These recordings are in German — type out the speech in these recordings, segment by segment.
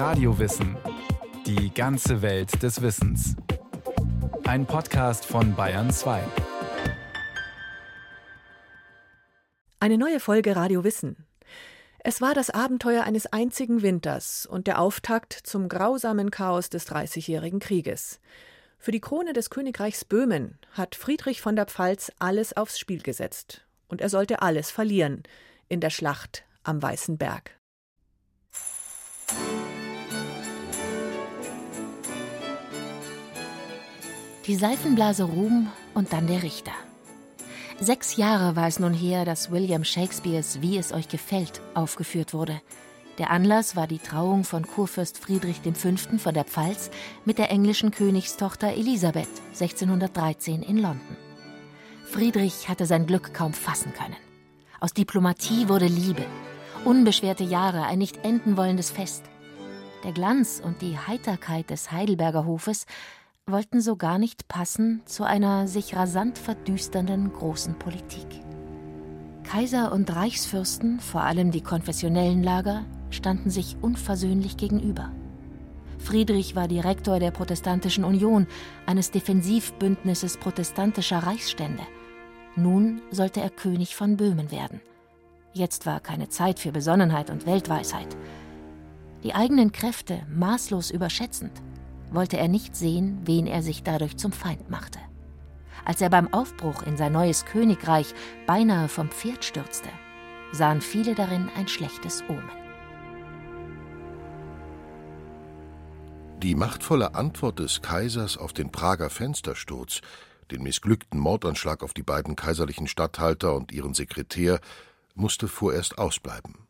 Radiowissen. Die ganze Welt des Wissens. Ein Podcast von Bayern 2. Eine neue Folge Radio Wissen. Es war das Abenteuer eines einzigen Winters und der Auftakt zum grausamen Chaos des Dreißigjährigen Krieges. Für die Krone des Königreichs Böhmen hat Friedrich von der Pfalz alles aufs Spiel gesetzt. Und er sollte alles verlieren in der Schlacht am Weißen Berg. Die Seifenblase Ruhm und dann der Richter. Sechs Jahre war es nun her, dass William Shakespeares Wie es euch gefällt aufgeführt wurde. Der Anlass war die Trauung von Kurfürst Friedrich V. von der Pfalz mit der englischen Königstochter Elisabeth 1613 in London. Friedrich hatte sein Glück kaum fassen können. Aus Diplomatie wurde Liebe, unbeschwerte Jahre, ein nicht enden wollendes Fest. Der Glanz und die Heiterkeit des Heidelberger Hofes wollten so gar nicht passen zu einer sich rasant verdüsternden großen Politik. Kaiser und Reichsfürsten, vor allem die konfessionellen Lager, standen sich unversöhnlich gegenüber. Friedrich war Direktor der Protestantischen Union, eines Defensivbündnisses protestantischer Reichsstände. Nun sollte er König von Böhmen werden. Jetzt war keine Zeit für Besonnenheit und Weltweisheit. Die eigenen Kräfte maßlos überschätzend, wollte er nicht sehen, wen er sich dadurch zum Feind machte. Als er beim Aufbruch in sein neues Königreich beinahe vom Pferd stürzte, sahen viele darin ein schlechtes Omen. Die machtvolle Antwort des Kaisers auf den Prager Fenstersturz, den missglückten Mordanschlag auf die beiden kaiserlichen Statthalter und ihren Sekretär, musste vorerst ausbleiben.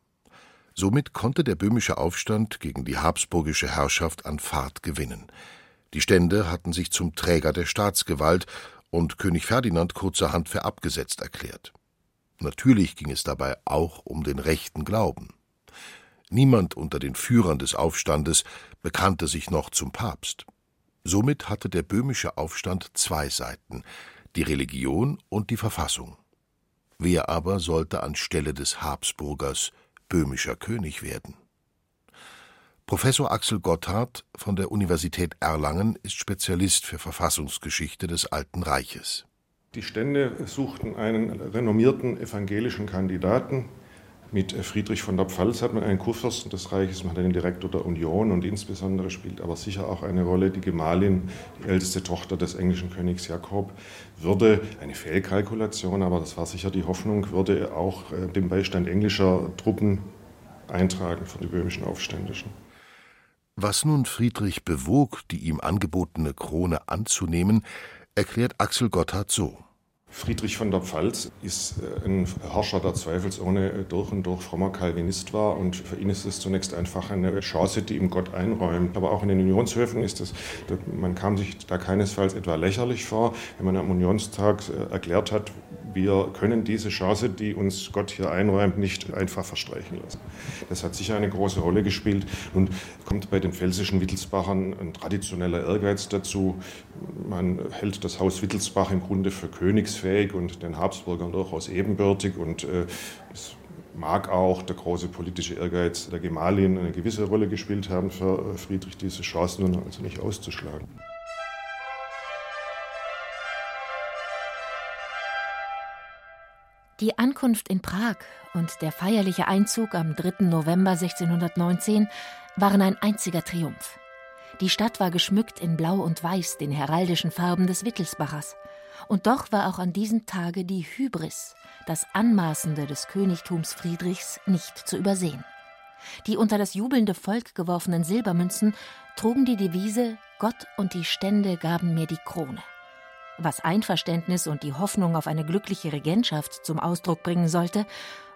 Somit konnte der böhmische Aufstand gegen die habsburgische Herrschaft an Fahrt gewinnen. Die Stände hatten sich zum Träger der Staatsgewalt und König Ferdinand kurzerhand für abgesetzt erklärt. Natürlich ging es dabei auch um den rechten Glauben. Niemand unter den Führern des Aufstandes bekannte sich noch zum Papst. Somit hatte der böhmische Aufstand zwei Seiten, die Religion und die Verfassung. Wer aber sollte anstelle des Habsburgers böhmischer König werden? Professor Axel Gotthard von der Universität Erlangen ist Spezialist für Verfassungsgeschichte des Alten Reiches. Die Stände suchten einen renommierten evangelischen Kandidaten, mit Friedrich von der Pfalz hat man einen Kurfürsten des Reiches, man hat einen Direktor der Union und insbesondere spielt aber sicher auch eine Rolle die Gemahlin, die älteste Tochter des englischen Königs Jakob, würde, eine Fehlkalkulation, aber das war sicher die Hoffnung, würde auch äh, den Beistand englischer Truppen eintragen für die böhmischen Aufständischen. Was nun Friedrich bewog, die ihm angebotene Krone anzunehmen, erklärt Axel Gotthard so. Friedrich von der Pfalz ist äh, ein Herrscher, der zweifelsohne durch und durch frommer Calvinist war. Und für ihn ist es zunächst einfach eine Chance, die ihm Gott einräumt. Aber auch in den Unionshöfen ist es, man kam sich da keinesfalls etwa lächerlich vor, wenn man am Unionstag äh, erklärt hat, wir können diese Chance, die uns Gott hier einräumt, nicht einfach verstreichen lassen. Das hat sicher eine große Rolle gespielt und kommt bei den pfälzischen Wittelsbachern ein traditioneller Ehrgeiz dazu. Man hält das Haus Wittelsbach im Grunde für königsfähig und den Habsburgern durchaus ebenbürtig und äh, es mag auch der große politische Ehrgeiz der Gemahlin eine gewisse Rolle gespielt haben für Friedrich, diese Chance nun also nicht auszuschlagen. Die Ankunft in Prag und der feierliche Einzug am 3. November 1619 waren ein einziger Triumph. Die Stadt war geschmückt in Blau und Weiß, den heraldischen Farben des Wittelsbachers. Und doch war auch an diesem Tage die Hybris, das Anmaßende des Königtums Friedrichs, nicht zu übersehen. Die unter das jubelnde Volk geworfenen Silbermünzen trugen die Devise Gott und die Stände gaben mir die Krone was Einverständnis und die Hoffnung auf eine glückliche Regentschaft zum Ausdruck bringen sollte,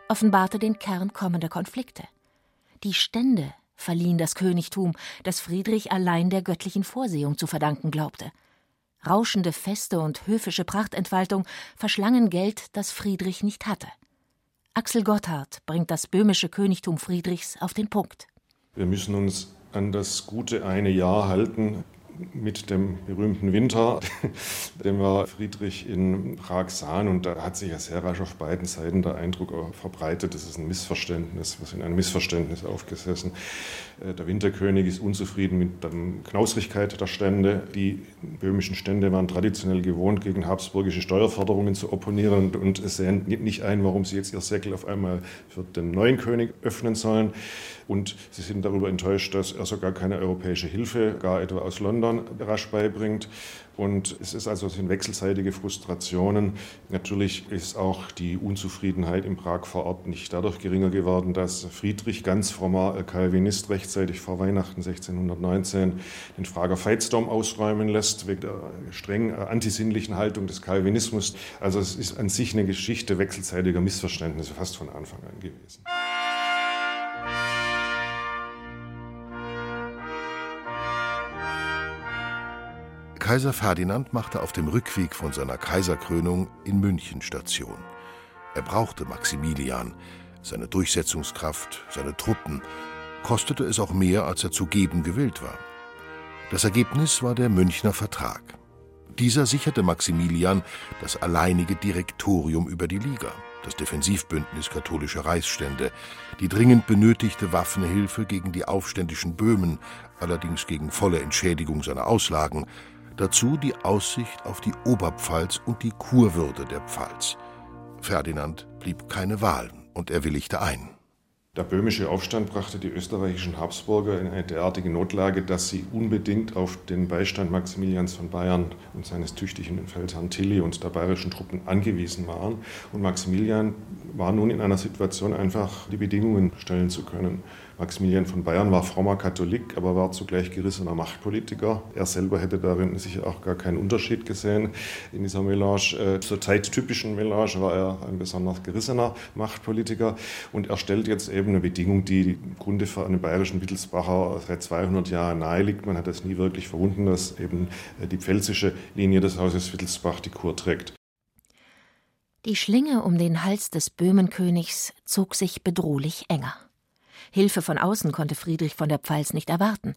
offenbarte den Kern kommender Konflikte. Die Stände verliehen das Königtum, das Friedrich allein der göttlichen Vorsehung zu verdanken glaubte. Rauschende Feste und höfische Prachtentfaltung verschlangen Geld, das Friedrich nicht hatte. Axel Gotthard bringt das böhmische Königtum Friedrichs auf den Punkt. Wir müssen uns an das gute eine Jahr halten, mit dem berühmten Winter, den wir Friedrich in Prag sahen. Und da hat sich ja sehr rasch auf beiden Seiten der Eindruck verbreitet, das ist ein Missverständnis, wir sind ein Missverständnis aufgesessen. Äh, der Winterkönig ist unzufrieden mit der Knausrigkeit der Stände. Die böhmischen Stände waren traditionell gewohnt, gegen habsburgische Steuerforderungen zu opponieren und sehen nicht ein, warum sie jetzt ihr Säckel auf einmal für den neuen König öffnen sollen. Und sie sind darüber enttäuscht, dass er sogar keine europäische Hilfe, gar etwa aus London, rasch beibringt. Und es ist also sind wechselseitige Frustrationen. Natürlich ist auch die Unzufriedenheit in Prag vor Ort nicht dadurch geringer geworden, dass Friedrich, ganz frommer Calvinist, rechtzeitig vor Weihnachten 1619 den Prager Veitsdom ausräumen lässt, wegen der streng antisinnlichen Haltung des Calvinismus. Also es ist an sich eine Geschichte wechselseitiger Missverständnisse fast von Anfang an gewesen. Kaiser Ferdinand machte auf dem Rückweg von seiner Kaiserkrönung in München Station. Er brauchte Maximilian, seine Durchsetzungskraft, seine Truppen, kostete es auch mehr, als er zu geben gewillt war. Das Ergebnis war der Münchner Vertrag. Dieser sicherte Maximilian das alleinige Direktorium über die Liga, das Defensivbündnis katholischer Reichsstände, die dringend benötigte Waffenhilfe gegen die aufständischen Böhmen, allerdings gegen volle Entschädigung seiner Auslagen, Dazu die Aussicht auf die Oberpfalz und die Kurwürde der Pfalz. Ferdinand blieb keine Wahl und er willigte ein. Der böhmische Aufstand brachte die österreichischen Habsburger in eine derartige Notlage, dass sie unbedingt auf den Beistand Maximilians von Bayern und seines tüchtigen Feldherrn Tilly und der bayerischen Truppen angewiesen waren. Und Maximilian war nun in einer Situation, einfach die Bedingungen stellen zu können. Maximilian von Bayern war frommer Katholik, aber war zugleich gerissener Machtpolitiker. Er selber hätte darin sicher auch gar keinen Unterschied gesehen. In dieser Melange, äh, zur zeittypischen Melange, war er ein besonders gerissener Machtpolitiker. Und er stellt jetzt eben eine Bedingung, die im Grunde für einen bayerischen Wittelsbacher seit 200 Jahren nahe liegt. Man hat es nie wirklich verwunden, dass eben äh, die pfälzische Linie des Hauses Wittelsbach die Kur trägt. Die Schlinge um den Hals des Böhmenkönigs zog sich bedrohlich enger. Hilfe von außen konnte Friedrich von der Pfalz nicht erwarten.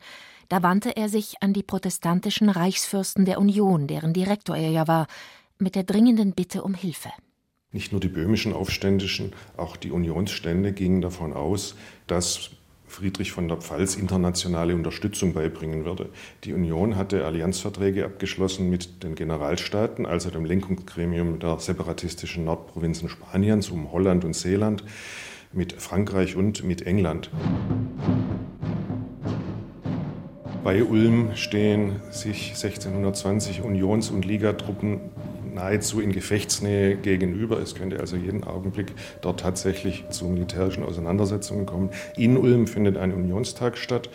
Da wandte er sich an die protestantischen Reichsfürsten der Union, deren Direktor er ja war, mit der dringenden Bitte um Hilfe. Nicht nur die böhmischen Aufständischen, auch die Unionsstände gingen davon aus, dass Friedrich von der Pfalz internationale Unterstützung beibringen würde. Die Union hatte Allianzverträge abgeschlossen mit den Generalstaaten, also dem Lenkungsgremium der separatistischen Nordprovinzen Spaniens um Holland und Seeland mit Frankreich und mit England. Bei Ulm stehen sich 1620 Unions- und Ligatruppen nahezu in Gefechtsnähe gegenüber. Es könnte also jeden Augenblick dort tatsächlich zu militärischen Auseinandersetzungen kommen. In Ulm findet ein Unionstag statt.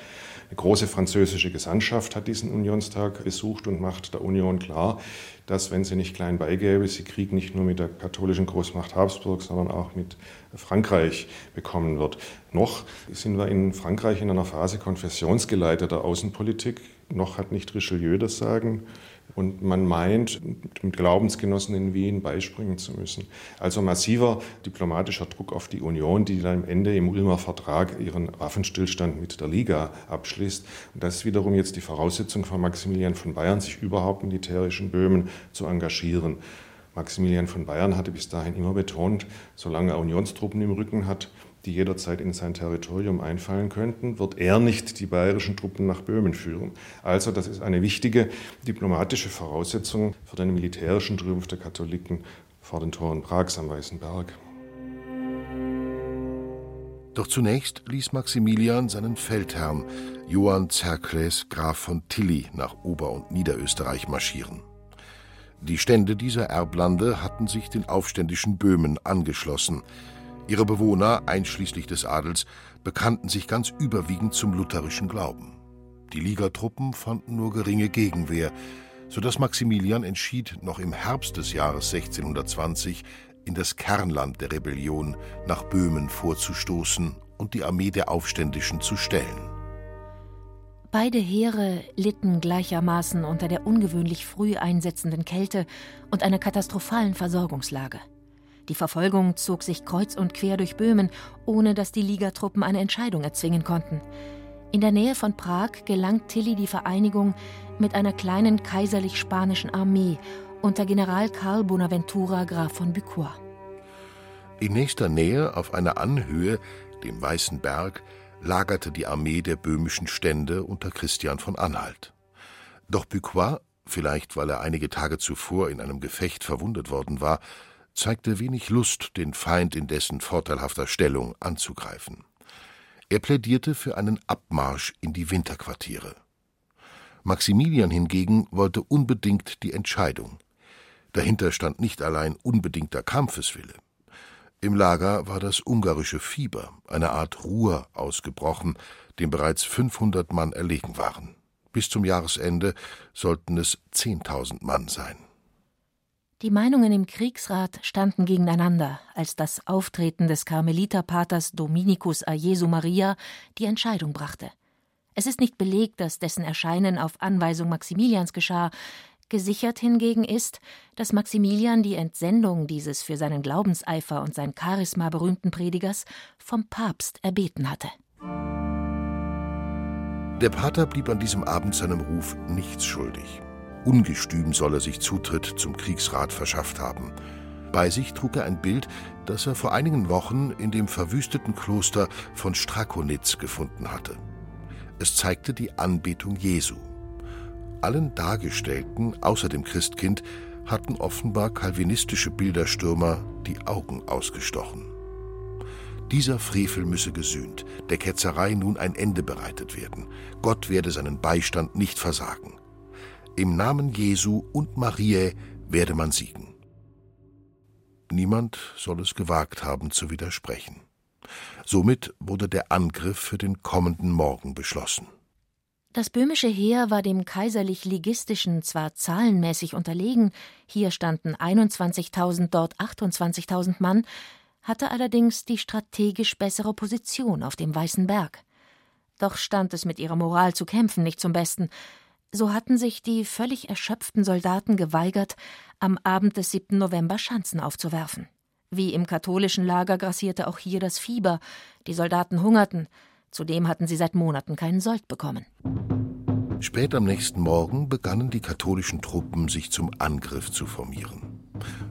Eine große französische Gesandtschaft hat diesen Unionstag besucht und macht der Union klar, dass, wenn sie nicht klein beigäbe, sie Krieg nicht nur mit der katholischen Großmacht Habsburg, sondern auch mit Frankreich bekommen wird. Noch sind wir in Frankreich in einer Phase konfessionsgeleiteter Außenpolitik. Noch hat nicht Richelieu das Sagen. Und man meint, mit Glaubensgenossen in Wien beispringen zu müssen. Also massiver diplomatischer Druck auf die Union, die dann am Ende im Ulmer Vertrag ihren Waffenstillstand mit der Liga abschließt. Und das ist wiederum jetzt die Voraussetzung von Maximilian von Bayern, sich überhaupt militärisch in Böhmen zu engagieren. Maximilian von Bayern hatte bis dahin immer betont, solange er Unionstruppen im Rücken hat, die jederzeit in sein Territorium einfallen könnten, wird er nicht die bayerischen Truppen nach Böhmen führen. Also das ist eine wichtige diplomatische Voraussetzung für den militärischen Triumph der Katholiken vor den Toren Prags am Weißen Berg. Doch zunächst ließ Maximilian seinen Feldherrn Johann Zerkles Graf von Tilly nach Ober- und Niederösterreich marschieren. Die Stände dieser Erblande hatten sich den aufständischen Böhmen angeschlossen, Ihre Bewohner, einschließlich des Adels, bekannten sich ganz überwiegend zum lutherischen Glauben. Die Ligatruppen fanden nur geringe Gegenwehr, so dass Maximilian entschied, noch im Herbst des Jahres 1620 in das Kernland der Rebellion nach Böhmen vorzustoßen und die Armee der Aufständischen zu stellen. Beide Heere litten gleichermaßen unter der ungewöhnlich früh einsetzenden Kälte und einer katastrophalen Versorgungslage. Die Verfolgung zog sich kreuz und quer durch Böhmen, ohne dass die Ligatruppen eine Entscheidung erzwingen konnten. In der Nähe von Prag gelangt Tilly die Vereinigung mit einer kleinen kaiserlich-spanischen Armee unter General Karl Bonaventura Graf von Bucois. In nächster Nähe, auf einer Anhöhe, dem Weißen Berg, lagerte die Armee der böhmischen Stände unter Christian von Anhalt. Doch Bucois, vielleicht weil er einige Tage zuvor in einem Gefecht verwundet worden war, zeigte wenig Lust, den Feind in dessen vorteilhafter Stellung anzugreifen. Er plädierte für einen Abmarsch in die Winterquartiere. Maximilian hingegen wollte unbedingt die Entscheidung. Dahinter stand nicht allein unbedingter Kampfeswille. Im Lager war das ungarische Fieber, eine Art Ruhr, ausgebrochen, dem bereits 500 Mann erlegen waren. Bis zum Jahresende sollten es 10.000 Mann sein. Die Meinungen im Kriegsrat standen gegeneinander, als das Auftreten des Karmeliterpaters Dominikus a Jesu Maria die Entscheidung brachte. Es ist nicht belegt, dass dessen Erscheinen auf Anweisung Maximilians geschah, Gesichert hingegen ist, dass Maximilian die Entsendung dieses für seinen Glaubenseifer und sein Charisma berühmten Predigers vom Papst erbeten hatte. Der Pater blieb an diesem Abend seinem Ruf nichts schuldig. Ungestüm soll er sich Zutritt zum Kriegsrat verschafft haben. Bei sich trug er ein Bild, das er vor einigen Wochen in dem verwüsteten Kloster von Strakonitz gefunden hatte. Es zeigte die Anbetung Jesu allen Dargestellten, außer dem Christkind, hatten offenbar kalvinistische Bilderstürmer die Augen ausgestochen. Dieser Frevel müsse gesühnt, der Ketzerei nun ein Ende bereitet werden. Gott werde seinen Beistand nicht versagen. Im Namen Jesu und Mariä werde man siegen. Niemand soll es gewagt haben zu widersprechen. Somit wurde der Angriff für den kommenden Morgen beschlossen. Das böhmische Heer war dem kaiserlich-ligistischen zwar zahlenmäßig unterlegen, hier standen 21.000, dort 28.000 Mann, hatte allerdings die strategisch bessere Position auf dem Weißen Berg. Doch stand es mit ihrer Moral zu kämpfen nicht zum Besten. So hatten sich die völlig erschöpften Soldaten geweigert, am Abend des 7. November Schanzen aufzuwerfen. Wie im katholischen Lager grassierte auch hier das Fieber, die Soldaten hungerten, Zudem hatten sie seit Monaten keinen Sold bekommen. Spät am nächsten Morgen begannen die katholischen Truppen sich zum Angriff zu formieren.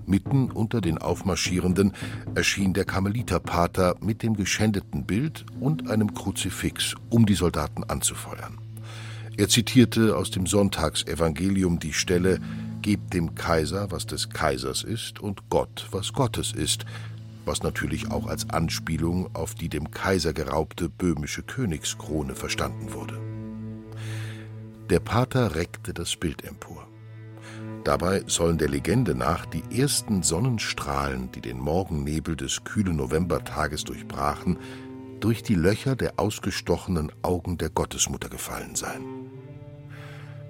Mitten unter den Aufmarschierenden erschien der Karmeliterpater mit dem geschändeten Bild und einem Kruzifix, um die Soldaten anzufeuern. Er zitierte aus dem Sonntagsevangelium die Stelle Gebt dem Kaiser, was des Kaisers ist, und Gott, was Gottes ist, was natürlich auch als Anspielung auf die dem Kaiser geraubte böhmische Königskrone verstanden wurde. Der Pater reckte das Bild empor. Dabei sollen der Legende nach die ersten Sonnenstrahlen, die den Morgennebel des kühlen Novembertages durchbrachen, durch die Löcher der ausgestochenen Augen der Gottesmutter gefallen sein.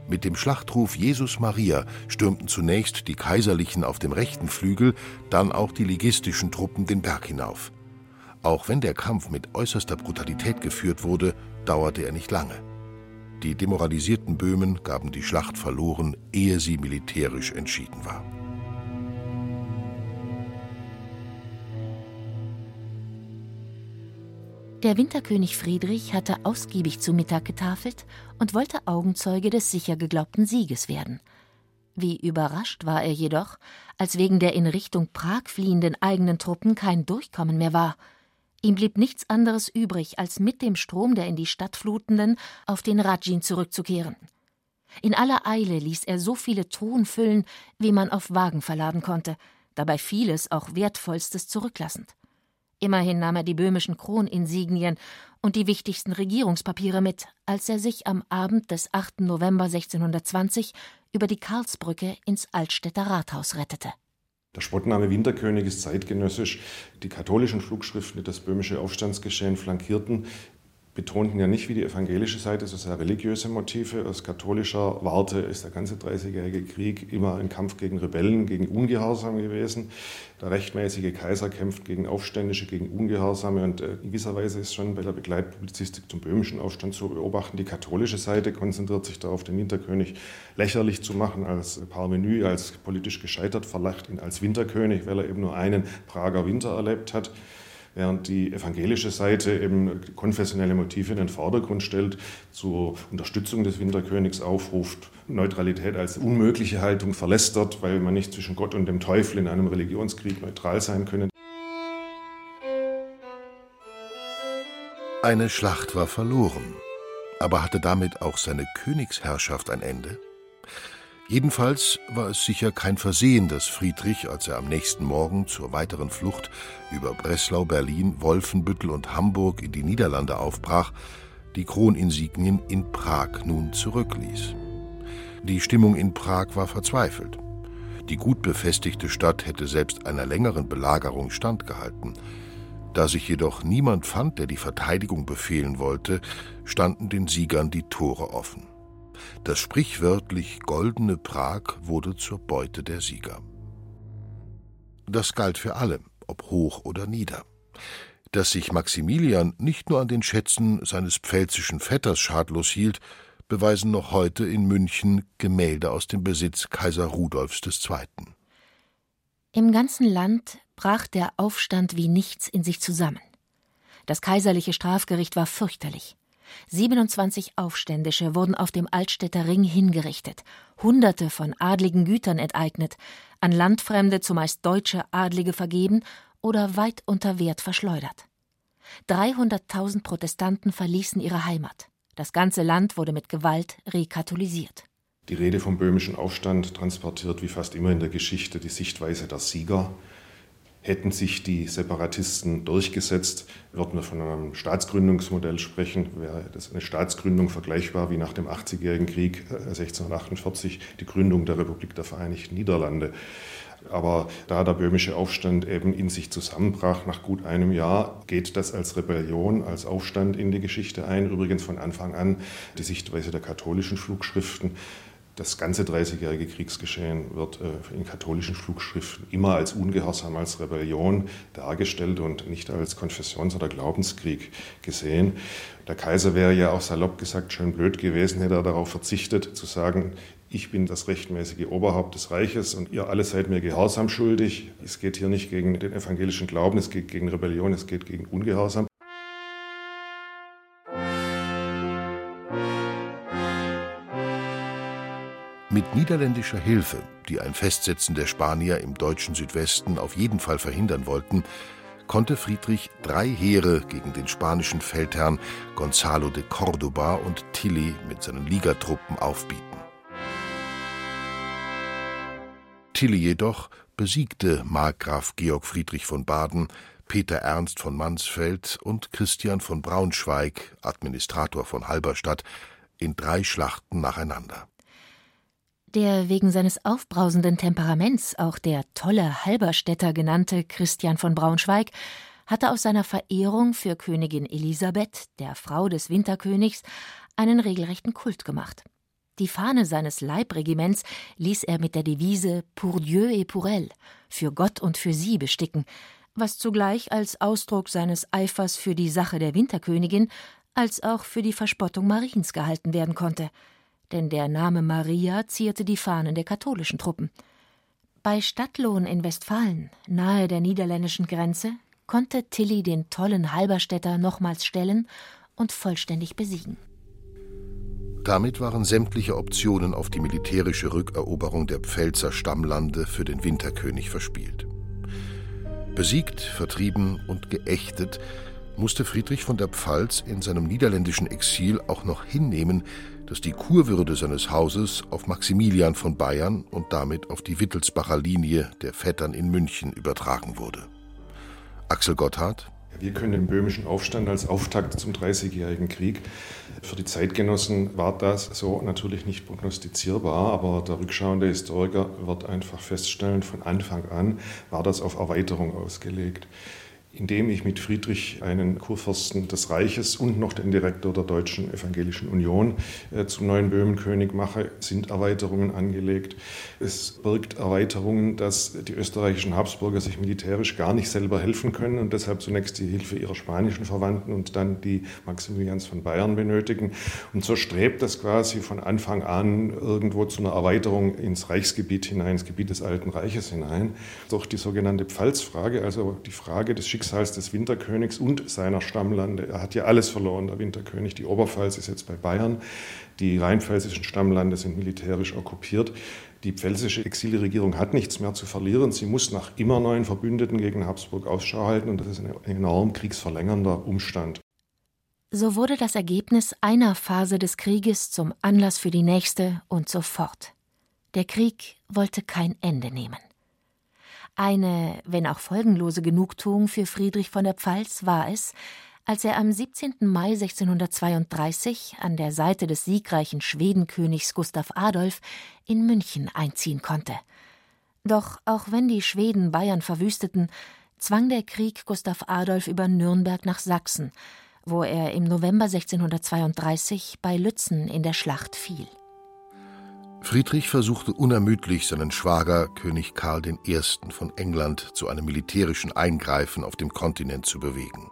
Mit dem Schlachtruf Jesus Maria stürmten zunächst die Kaiserlichen auf dem rechten Flügel, dann auch die ligistischen Truppen den Berg hinauf. Auch wenn der Kampf mit äußerster Brutalität geführt wurde, dauerte er nicht lange. Die demoralisierten Böhmen gaben die Schlacht verloren, ehe sie militärisch entschieden war. Der Winterkönig Friedrich hatte ausgiebig zu Mittag getafelt und wollte Augenzeuge des sicher geglaubten Sieges werden. Wie überrascht war er jedoch, als wegen der in Richtung Prag fliehenden eigenen Truppen kein Durchkommen mehr war. Ihm blieb nichts anderes übrig, als mit dem Strom der in die Stadt flutenden auf den Rajin zurückzukehren. In aller Eile ließ er so viele Truhen füllen, wie man auf Wagen verladen konnte, dabei vieles, auch Wertvollstes, zurücklassend. Immerhin nahm er die böhmischen Kroninsignien und die wichtigsten Regierungspapiere mit, als er sich am Abend des 8. November 1620 über die Karlsbrücke ins Altstädter Rathaus rettete. Der Spottname Winterkönig ist zeitgenössisch. Die katholischen Flugschriften, die das böhmische Aufstandsgeschehen flankierten, betonten ja nicht wie die evangelische Seite so sehr religiöse Motive. Aus katholischer Warte ist der ganze Dreißigjährige Krieg immer ein Kampf gegen Rebellen, gegen Ungehorsam gewesen. Der rechtmäßige Kaiser kämpft gegen Aufständische, gegen Ungehorsame und äh, in gewisser Weise ist schon bei der Begleitpublizistik zum böhmischen Aufstand zu beobachten. Die katholische Seite konzentriert sich darauf, den Winterkönig lächerlich zu machen, als Parvenu, als politisch gescheitert, verlacht ihn als Winterkönig, weil er eben nur einen Prager Winter erlebt hat. Während die evangelische Seite eben konfessionelle Motive in den Vordergrund stellt, zur Unterstützung des Winterkönigs aufruft, Neutralität als unmögliche Haltung verlästert, weil man nicht zwischen Gott und dem Teufel in einem Religionskrieg neutral sein könne. Eine Schlacht war verloren, aber hatte damit auch seine Königsherrschaft ein Ende? Jedenfalls war es sicher kein Versehen, dass Friedrich, als er am nächsten Morgen zur weiteren Flucht über Breslau, Berlin, Wolfenbüttel und Hamburg in die Niederlande aufbrach, die Kroninsignien in Prag nun zurückließ. Die Stimmung in Prag war verzweifelt. Die gut befestigte Stadt hätte selbst einer längeren Belagerung standgehalten. Da sich jedoch niemand fand, der die Verteidigung befehlen wollte, standen den Siegern die Tore offen. Das sprichwörtlich goldene Prag wurde zur Beute der Sieger. Das galt für alle, ob hoch oder nieder. Dass sich Maximilian nicht nur an den Schätzen seines pfälzischen Vetters schadlos hielt, beweisen noch heute in München Gemälde aus dem Besitz Kaiser Rudolfs II. Im ganzen Land brach der Aufstand wie nichts in sich zusammen. Das kaiserliche Strafgericht war fürchterlich. 27 Aufständische wurden auf dem Altstädter Ring hingerichtet, Hunderte von adligen Gütern enteignet, an Landfremde, zumeist deutsche Adlige, vergeben oder weit unter Wert verschleudert. 300.000 Protestanten verließen ihre Heimat. Das ganze Land wurde mit Gewalt rekatholisiert. Die Rede vom böhmischen Aufstand transportiert wie fast immer in der Geschichte die Sichtweise der Sieger, Hätten sich die Separatisten durchgesetzt, würden wir von einem Staatsgründungsmodell sprechen. Wäre das eine Staatsgründung vergleichbar wie nach dem 80-jährigen Krieg 1648 äh, die Gründung der Republik der Vereinigten Niederlande. Aber da der böhmische Aufstand eben in sich zusammenbrach nach gut einem Jahr, geht das als Rebellion, als Aufstand in die Geschichte ein. Übrigens von Anfang an die Sichtweise der katholischen Flugschriften das ganze Dreißigjährige Kriegsgeschehen wird äh, in katholischen Flugschriften immer als Ungehorsam, als Rebellion dargestellt und nicht als Konfessions- oder Glaubenskrieg gesehen. Der Kaiser wäre ja auch salopp gesagt schön blöd gewesen, hätte er darauf verzichtet, zu sagen, ich bin das rechtmäßige Oberhaupt des Reiches und ihr alle seid mir Gehorsam schuldig. Es geht hier nicht gegen den evangelischen Glauben, es geht gegen Rebellion, es geht gegen Ungehorsam. Mit niederländischer Hilfe, die ein Festsetzen der Spanier im deutschen Südwesten auf jeden Fall verhindern wollten, konnte Friedrich drei Heere gegen den spanischen Feldherrn Gonzalo de Cordoba und Tilly mit seinen Ligatruppen aufbieten. Tilly jedoch besiegte Markgraf Georg Friedrich von Baden, Peter Ernst von Mansfeld und Christian von Braunschweig, Administrator von Halberstadt, in drei Schlachten nacheinander. Der wegen seines aufbrausenden Temperaments auch der tolle Halberstädter genannte Christian von Braunschweig hatte aus seiner Verehrung für Königin Elisabeth, der Frau des Winterkönigs, einen regelrechten Kult gemacht. Die Fahne seines Leibregiments ließ er mit der Devise Pour Dieu et pour elle, für Gott und für sie besticken, was zugleich als Ausdruck seines Eifers für die Sache der Winterkönigin als auch für die Verspottung Mariens gehalten werden konnte – denn der Name Maria zierte die Fahnen der katholischen Truppen. Bei Stadtlohn in Westfalen, nahe der niederländischen Grenze, konnte Tilly den tollen Halberstädter nochmals stellen und vollständig besiegen. Damit waren sämtliche Optionen auf die militärische Rückeroberung der Pfälzer Stammlande für den Winterkönig verspielt. Besiegt, vertrieben und geächtet musste Friedrich von der Pfalz in seinem niederländischen Exil auch noch hinnehmen, dass die Kurwürde seines Hauses auf Maximilian von Bayern und damit auf die Wittelsbacher Linie der Vettern in München übertragen wurde. Axel Gotthard wir können den böhmischen Aufstand als Auftakt zum Dreißigjährigen Krieg. Für die Zeitgenossen war das so natürlich nicht prognostizierbar, aber der rückschauende Historiker wird einfach feststellen, von Anfang an war das auf Erweiterung ausgelegt indem ich mit Friedrich einen Kurfürsten des Reiches und noch den Direktor der Deutschen Evangelischen Union äh, zum neuen Böhmenkönig mache, sind Erweiterungen angelegt. Es birgt Erweiterungen, dass die österreichischen Habsburger sich militärisch gar nicht selber helfen können und deshalb zunächst die Hilfe ihrer spanischen Verwandten und dann die Maximilians von Bayern benötigen. Und so strebt das quasi von Anfang an irgendwo zu einer Erweiterung ins Reichsgebiet hinein, ins Gebiet des Alten Reiches hinein, durch die sogenannte Pfalzfrage, also die Frage des Schicksals Schicksals des Winterkönigs und seiner Stammlande. Er hat ja alles verloren, der Winterkönig. Die Oberpfalz ist jetzt bei Bayern, die rheinpfälzischen Stammlande sind militärisch okkupiert. Die pfälzische Exilregierung hat nichts mehr zu verlieren. Sie muss nach immer neuen Verbündeten gegen Habsburg Ausschau halten und das ist ein enorm kriegsverlängernder Umstand. So wurde das Ergebnis einer Phase des Krieges zum Anlass für die nächste und so fort. Der Krieg wollte kein Ende nehmen. Eine, wenn auch folgenlose Genugtuung für Friedrich von der Pfalz war es, als er am 17. Mai 1632 an der Seite des siegreichen Schwedenkönigs Gustav Adolf in München einziehen konnte. Doch auch wenn die Schweden Bayern verwüsteten, zwang der Krieg Gustav Adolf über Nürnberg nach Sachsen, wo er im November 1632 bei Lützen in der Schlacht fiel. Friedrich versuchte unermüdlich, seinen Schwager König Karl I. von England zu einem militärischen Eingreifen auf dem Kontinent zu bewegen.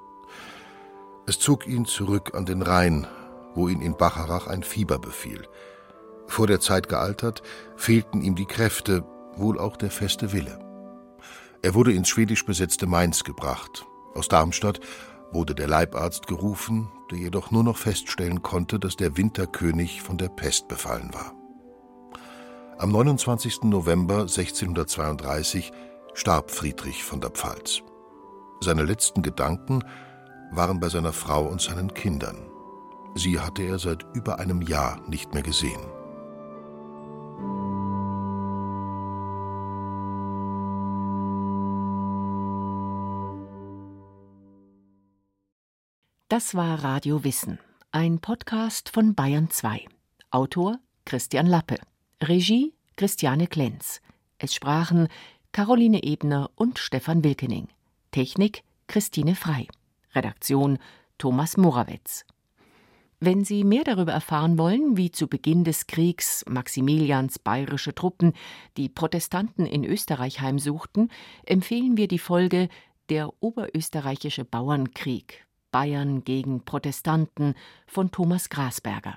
Es zog ihn zurück an den Rhein, wo ihn in Bacharach ein Fieber befiel. Vor der Zeit gealtert, fehlten ihm die Kräfte, wohl auch der feste Wille. Er wurde ins schwedisch besetzte Mainz gebracht. Aus Darmstadt wurde der Leibarzt gerufen, der jedoch nur noch feststellen konnte, dass der Winterkönig von der Pest befallen war. Am 29. November 1632 starb Friedrich von der Pfalz. Seine letzten Gedanken waren bei seiner Frau und seinen Kindern. Sie hatte er seit über einem Jahr nicht mehr gesehen. Das war Radio Wissen, ein Podcast von Bayern 2. Autor Christian Lappe, Regie Christiane Klenz. Es sprachen Caroline Ebner und Stefan Wilkening. Technik Christine Frei. Redaktion Thomas Morawetz. Wenn Sie mehr darüber erfahren wollen, wie zu Beginn des Kriegs Maximilians bayerische Truppen die Protestanten in Österreich heimsuchten, empfehlen wir die Folge Der oberösterreichische Bauernkrieg Bayern gegen Protestanten von Thomas Grasberger.